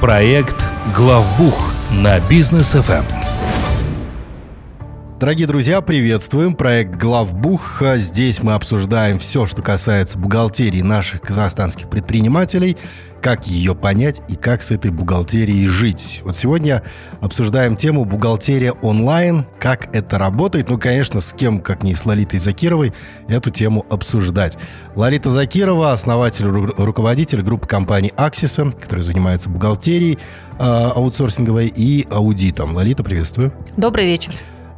Проект «Главбух» на бизнес ФМ. Дорогие друзья, приветствуем. Проект «Главбух». Здесь мы обсуждаем все, что касается бухгалтерии наших казахстанских предпринимателей, как ее понять и как с этой бухгалтерией жить. Вот сегодня обсуждаем тему «Бухгалтерия онлайн», как это работает. Ну, конечно, с кем, как не с Лолитой Закировой, эту тему обсуждать. Лолита Закирова, основатель, руководитель группы компаний «Аксиса», которая занимается бухгалтерией э, аутсорсинговой и аудитом. Лолита, приветствую. Добрый вечер.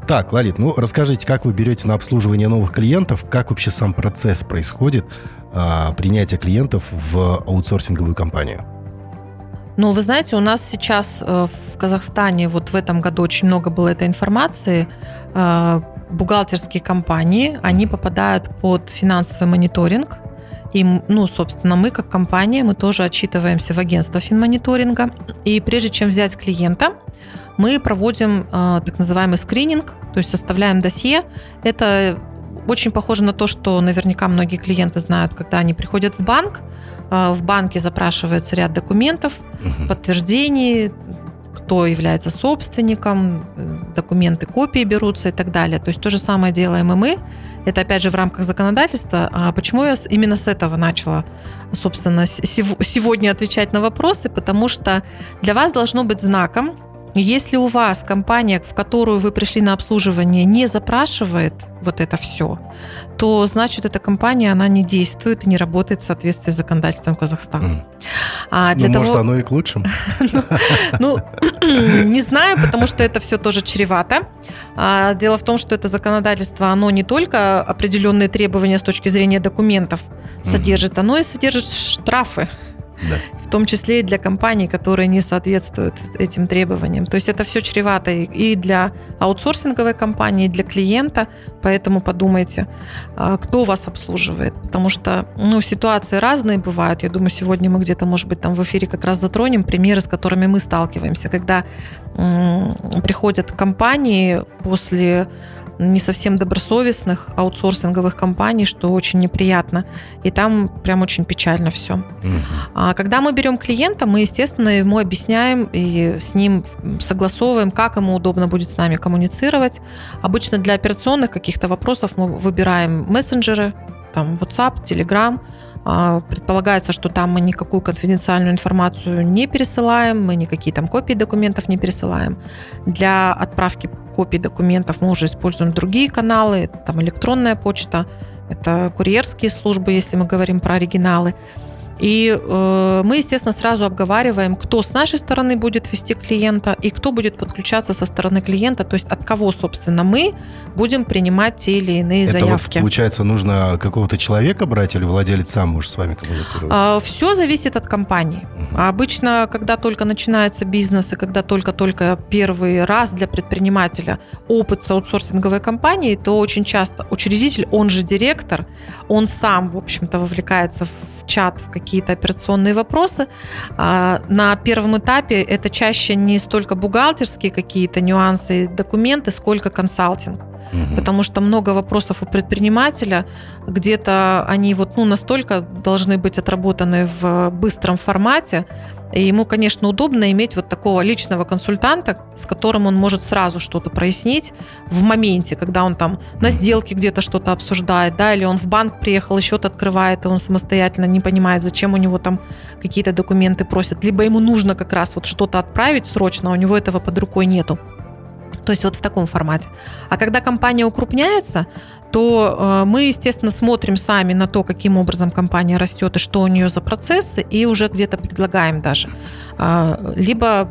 Так, Лолит, ну расскажите, как вы берете на обслуживание новых клиентов, как вообще сам процесс происходит а, принятия клиентов в аутсорсинговую компанию? Ну, вы знаете, у нас сейчас э, в Казахстане вот в этом году очень много было этой информации. Э, бухгалтерские компании, они попадают под финансовый мониторинг. И, ну, собственно, мы как компания, мы тоже отчитываемся в агентство финмониторинга. И прежде чем взять клиента, мы проводим э, так называемый скрининг, то есть составляем досье. Это очень похоже на то, что наверняка многие клиенты знают, когда они приходят в банк, э, в банке запрашивается ряд документов, угу. подтверждений, кто является собственником, документы, копии берутся и так далее. То есть то же самое делаем и мы. Это опять же в рамках законодательства. А почему я именно с этого начала, собственно, сегодня отвечать на вопросы? Потому что для вас должно быть знаком, если у вас компания, в которую вы пришли на обслуживание, не запрашивает вот это все, то значит эта компания она не действует и не работает в соответствии с законодательством Казахстана. Mm. А для ну, того... может, оно и к лучшему. Ну, не знаю, потому что это все тоже чревато. А, дело в том, что это законодательство, оно не только определенные требования с точки зрения документов содержит, оно и содержит штрафы в том числе и для компаний, которые не соответствуют этим требованиям. То есть это все чревато и для аутсорсинговой компании, и для клиента, поэтому подумайте, а, кто вас обслуживает, потому что ну, ситуации разные бывают. Я думаю, сегодня мы где-то, может быть, там в эфире как раз затронем примеры, с которыми мы сталкиваемся, когда м- приходят компании после не совсем добросовестных аутсорсинговых компаний, что очень неприятно. И там прям очень печально все. Угу. А когда мы берем клиента, мы, естественно, ему объясняем и с ним согласовываем, как ему удобно будет с нами коммуницировать. Обычно для операционных каких-то вопросов мы выбираем мессенджеры, там WhatsApp, Telegram, Предполагается, что там мы никакую конфиденциальную информацию не пересылаем, мы никакие там копии документов не пересылаем. Для отправки копий документов мы уже используем другие каналы, там электронная почта, это курьерские службы, если мы говорим про оригиналы. И э, мы, естественно, сразу обговариваем, кто с нашей стороны будет вести клиента и кто будет подключаться со стороны клиента, то есть от кого, собственно, мы будем принимать те или иные Это заявки. Вот, получается, нужно какого-то человека брать или владелец сам может с вами коммуницировать? А, все зависит от компании. Угу. Обычно, когда только начинается бизнес и когда только-только первый раз для предпринимателя опыт с аутсорсинговой компанией, то очень часто учредитель, он же директор, он сам, в общем-то, вовлекается в чат, в какие-то операционные вопросы. А, на первом этапе это чаще не столько бухгалтерские какие-то нюансы и документы, сколько консалтинг. Угу. Потому что много вопросов у предпринимателя, где-то они вот ну, настолько должны быть отработаны в быстром формате, и ему, конечно, удобно иметь вот такого личного консультанта, с которым он может сразу что-то прояснить в моменте, когда он там на сделке где-то что-то обсуждает, да, или он в банк приехал счет открывает, и он самостоятельно не понимает, зачем у него там какие-то документы просят, либо ему нужно как раз вот что-то отправить срочно, а у него этого под рукой нету. То есть вот в таком формате. А когда компания укрупняется, то э, мы, естественно, смотрим сами на то, каким образом компания растет и что у нее за процессы, и уже где-то предлагаем даже. Э, либо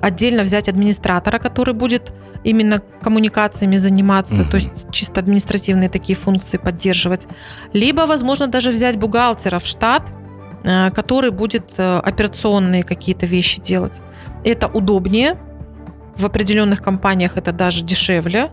отдельно взять администратора, который будет именно коммуникациями заниматься, угу. то есть чисто административные такие функции поддерживать. Либо, возможно, даже взять бухгалтера в штат, э, который будет э, операционные какие-то вещи делать. Это удобнее, в определенных компаниях это даже дешевле,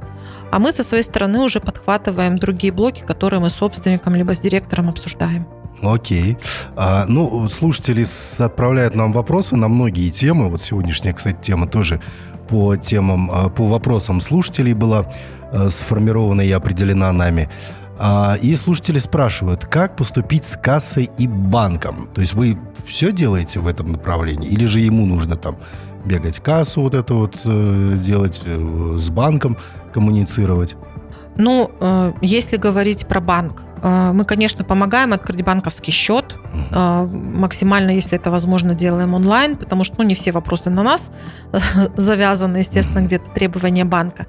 а мы со своей стороны уже подхватываем другие блоки, которые мы с собственником либо с директором обсуждаем. Окей. А, ну, слушатели отправляют нам вопросы на многие темы. Вот сегодняшняя, кстати, тема тоже по темам, а, по вопросам слушателей была а, сформирована и определена нами. А, и слушатели спрашивают, как поступить с кассой и банком? То есть вы все делаете в этом направлении? Или же ему нужно там бегать кассу вот это вот э, делать, э, с банком коммуницировать? Ну, э, если говорить про банк, мы, конечно, помогаем открыть банковский счет. Максимально, если это возможно, делаем онлайн, потому что ну, не все вопросы на нас завязаны, естественно, где-то требования банка.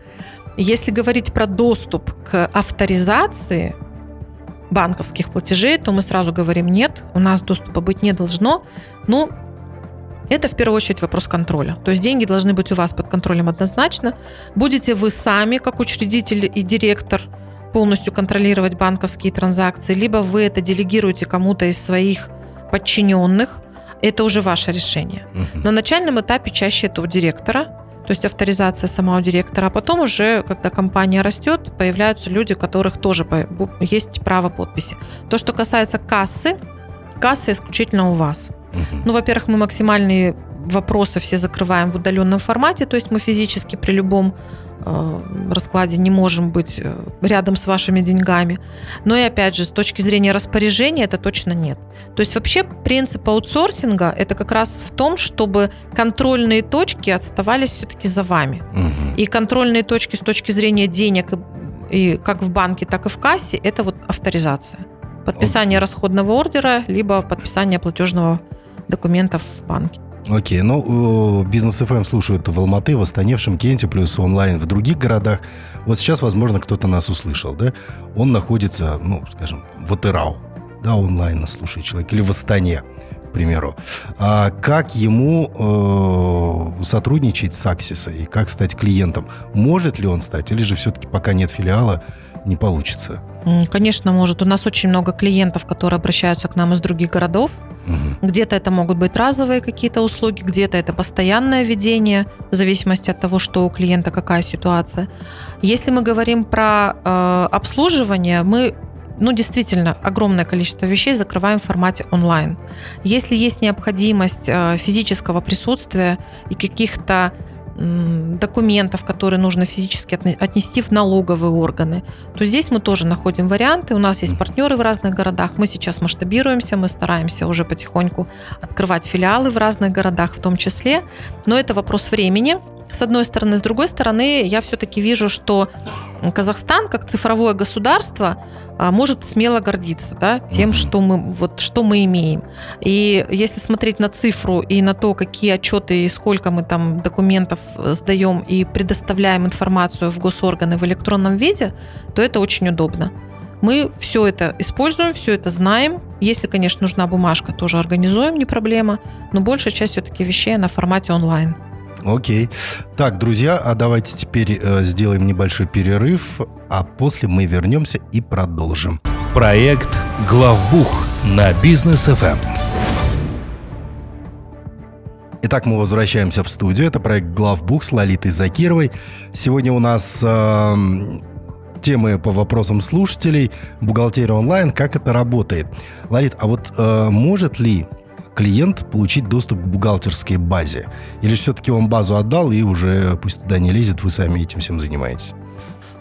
Если говорить про доступ к авторизации банковских платежей, то мы сразу говорим нет, у нас доступа быть не должно. Ну, это в первую очередь вопрос контроля. То есть деньги должны быть у вас под контролем однозначно. Будете вы сами, как учредитель и директор, полностью контролировать банковские транзакции, либо вы это делегируете кому-то из своих подчиненных, это уже ваше решение. Угу. На начальном этапе чаще это у директора, то есть авторизация сама у директора, а потом уже, когда компания растет, появляются люди, у которых тоже есть право подписи. То, что касается кассы, касса исключительно у вас. Угу. Ну, во-первых, мы максимальные вопросы все закрываем в удаленном формате, то есть мы физически при любом раскладе не можем быть э, рядом с вашими деньгами. Но и опять же, с точки зрения распоряжения это точно нет. То есть вообще принцип аутсорсинга это как раз в том, чтобы контрольные точки отставались все-таки за вами. Угу. И контрольные точки с точки зрения денег и, и как в банке, так и в кассе это вот авторизация. Подписание расходного ордера, либо подписание платежного документов в банке. Окей, ну, бизнес FM слушают в Алматы, в Астане, в Шимкенте, плюс онлайн в других городах. Вот сейчас, возможно, кто-то нас услышал, да? Он находится, ну, скажем, в Атырау, да, онлайн нас слушает человек, или в Астане, к примеру. А как ему э, сотрудничать с Аксиса и как стать клиентом? Может ли он стать, или же все-таки пока нет филиала, не получится? Конечно, может. У нас очень много клиентов, которые обращаются к нам из других городов. Угу. Где-то это могут быть разовые какие-то услуги, где-то это постоянное ведение, в зависимости от того, что у клиента какая ситуация. Если мы говорим про э, обслуживание, мы ну, действительно, огромное количество вещей закрываем в формате онлайн. Если есть необходимость э, физического присутствия и каких-то документов, которые нужно физически отнести в налоговые органы, то здесь мы тоже находим варианты. У нас есть партнеры в разных городах. Мы сейчас масштабируемся, мы стараемся уже потихоньку открывать филиалы в разных городах в том числе. Но это вопрос времени с одной стороны. С другой стороны, я все-таки вижу, что Казахстан, как цифровое государство, а, может смело гордиться да, тем, что мы, вот, что мы имеем. И если смотреть на цифру и на то, какие отчеты и сколько мы там документов сдаем и предоставляем информацию в госорганы в электронном виде, то это очень удобно. Мы все это используем, все это знаем. Если, конечно, нужна бумажка, тоже организуем, не проблема. Но большая часть все-таки вещей на формате онлайн. Окей. Так, друзья, а давайте теперь э, сделаем небольшой перерыв, а после мы вернемся и продолжим. Проект «Главбух» на бизнес FM. Итак, мы возвращаемся в студию. Это проект «Главбух» с Лолитой Закировой. Сегодня у нас э, темы по вопросам слушателей, бухгалтерия онлайн, как это работает. Лолит, а вот э, может ли клиент получить доступ к бухгалтерской базе? Или все-таки он базу отдал и уже пусть туда не лезет, вы сами этим всем занимаетесь?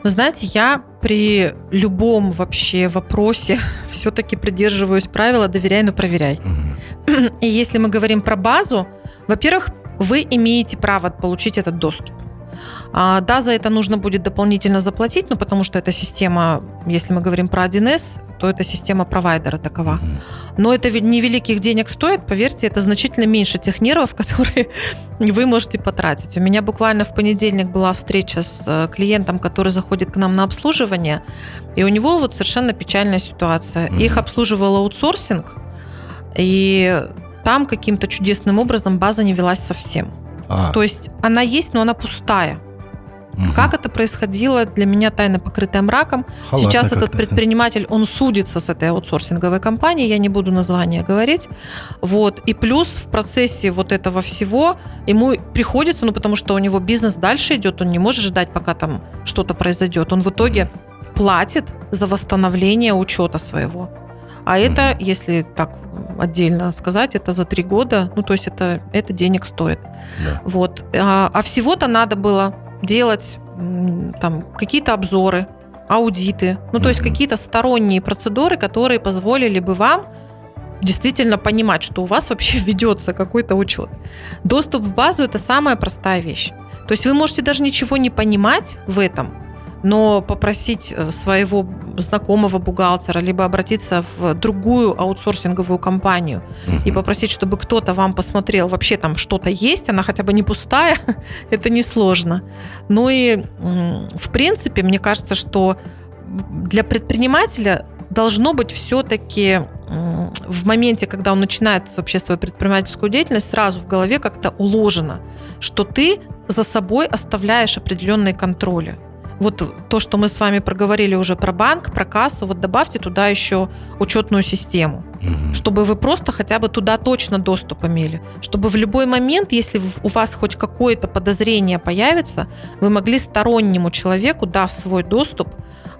Вы знаете, я при любом вообще вопросе все-таки придерживаюсь правила «доверяй, но проверяй». Угу. И если мы говорим про базу, во-первых, вы имеете право получить этот доступ. А, да, за это нужно будет дополнительно заплатить, ну, потому что эта система, если мы говорим про 1С, то это система провайдера такова. Но это невеликих денег стоит, поверьте, это значительно меньше тех нервов, которые вы можете потратить. У меня буквально в понедельник была встреча с э, клиентом, который заходит к нам на обслуживание, и у него вот совершенно печальная ситуация. Их обслуживал аутсорсинг, и там каким-то чудесным образом база не велась совсем. А. То есть она есть, но она пустая. Угу. Как это происходило, для меня тайна покрытая мраком. Халатно Сейчас этот предприниматель, он судится с этой аутсорсинговой компанией, я не буду название говорить. Вот. И плюс в процессе вот этого всего ему приходится, ну потому что у него бизнес дальше идет, он не может ждать, пока там что-то произойдет. Он в итоге платит за восстановление учета своего. А это, если так отдельно сказать, это за три года, ну то есть это, это денег стоит. Да. Вот. А, а всего-то надо было делать там какие-то обзоры, аудиты, ну то есть какие-то сторонние процедуры, которые позволили бы вам действительно понимать, что у вас вообще ведется какой-то учет. Доступ в базу это самая простая вещь. То есть вы можете даже ничего не понимать в этом, но попросить э, своего знакомого бухгалтера, либо обратиться в другую аутсорсинговую компанию uh-huh. и попросить, чтобы кто-то вам посмотрел, вообще там что-то есть, она хотя бы не пустая, это несложно. Ну и, в принципе, мне кажется, что для предпринимателя должно быть все-таки в моменте, когда он начинает вообще свою предпринимательскую деятельность, сразу в голове как-то уложено, что ты за собой оставляешь определенные контроли вот то, что мы с вами проговорили уже про банк, про кассу, вот добавьте туда еще учетную систему, угу. чтобы вы просто хотя бы туда точно доступ имели, чтобы в любой момент, если у вас хоть какое-то подозрение появится, вы могли стороннему человеку, дав свой доступ,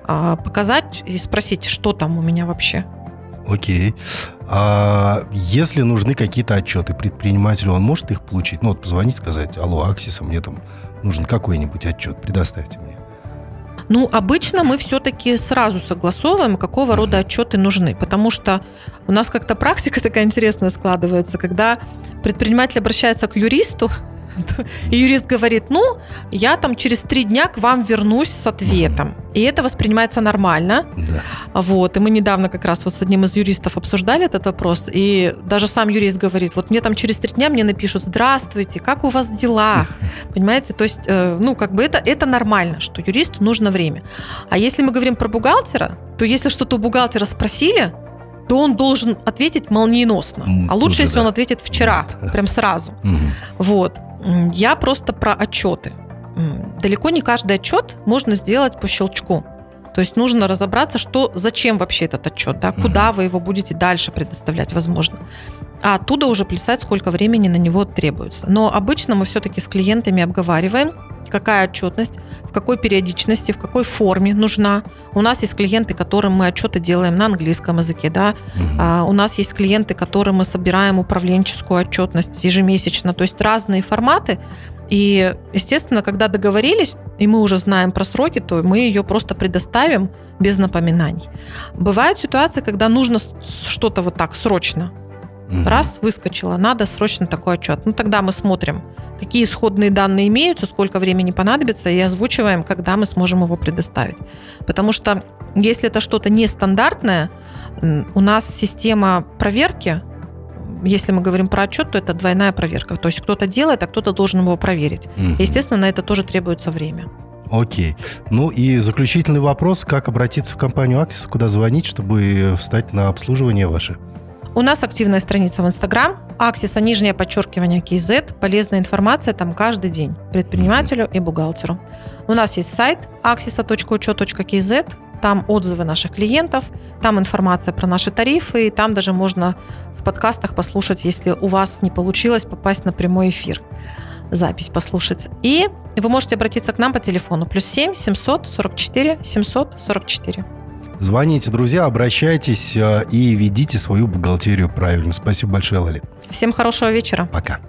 а, показать и спросить, что там у меня вообще. Окей. А если нужны какие-то отчеты предпринимателю, он может их получить? Ну вот позвонить, сказать, алло, Аксиса, мне там нужен какой-нибудь отчет, предоставьте мне. Ну, обычно мы все-таки сразу согласовываем, какого рода отчеты нужны, потому что у нас как-то практика такая интересная складывается, когда предприниматель обращается к юристу, и юрист говорит, ну, я там через три дня к вам вернусь с ответом. И это воспринимается нормально. Да. Вот. И мы недавно как раз вот с одним из юристов обсуждали этот вопрос. И даже сам юрист говорит, вот мне там через три дня мне напишут, здравствуйте, как у вас дела? Понимаете? То есть, э, ну, как бы это, это нормально, что юристу нужно время. А если мы говорим про бухгалтера, то если что-то у бухгалтера спросили, то он должен ответить молниеносно. А лучше, Тоже, если да. он ответит вчера, прям сразу. Угу. Вот. Я просто про отчеты. Далеко не каждый отчет можно сделать по щелчку. То есть нужно разобраться, что, зачем вообще этот отчет, да, куда вы его будете дальше предоставлять, возможно. А оттуда уже плясать, сколько времени на него требуется. Но обычно мы все-таки с клиентами обговариваем, какая отчетность, в какой периодичности, в какой форме нужна. У нас есть клиенты, которым мы отчеты делаем на английском языке, да. А, у нас есть клиенты, которым мы собираем управленческую отчетность ежемесячно. То есть разные форматы. И, естественно, когда договорились, и мы уже знаем про сроки, то мы ее просто предоставим без напоминаний. Бывают ситуации, когда нужно что-то вот так срочно. Раз выскочило, надо срочно такой отчет. Ну тогда мы смотрим, какие исходные данные имеются, сколько времени понадобится, и озвучиваем, когда мы сможем его предоставить. Потому что если это что-то нестандартное, у нас система проверки, если мы говорим про отчет, то это двойная проверка. То есть кто-то делает, а кто-то должен его проверить. Угу. Естественно, на это тоже требуется время. Окей. Ну и заключительный вопрос. Как обратиться в компанию Аксис, куда звонить, чтобы встать на обслуживание ваше? У нас активная страница в Инстаграм, Аксиса, нижнее подчеркивание KZ. Полезная информация там каждый день предпринимателю и бухгалтеру. У нас есть сайт axisa.учет.kz, там отзывы наших клиентов, там информация про наши тарифы, и там даже можно в подкастах послушать, если у вас не получилось попасть на прямой эфир запись послушать. И вы можете обратиться к нам по телефону плюс 7 744 744. Звоните, друзья, обращайтесь э, и ведите свою бухгалтерию правильно. Спасибо большое, Лали. Всем хорошего вечера. Пока.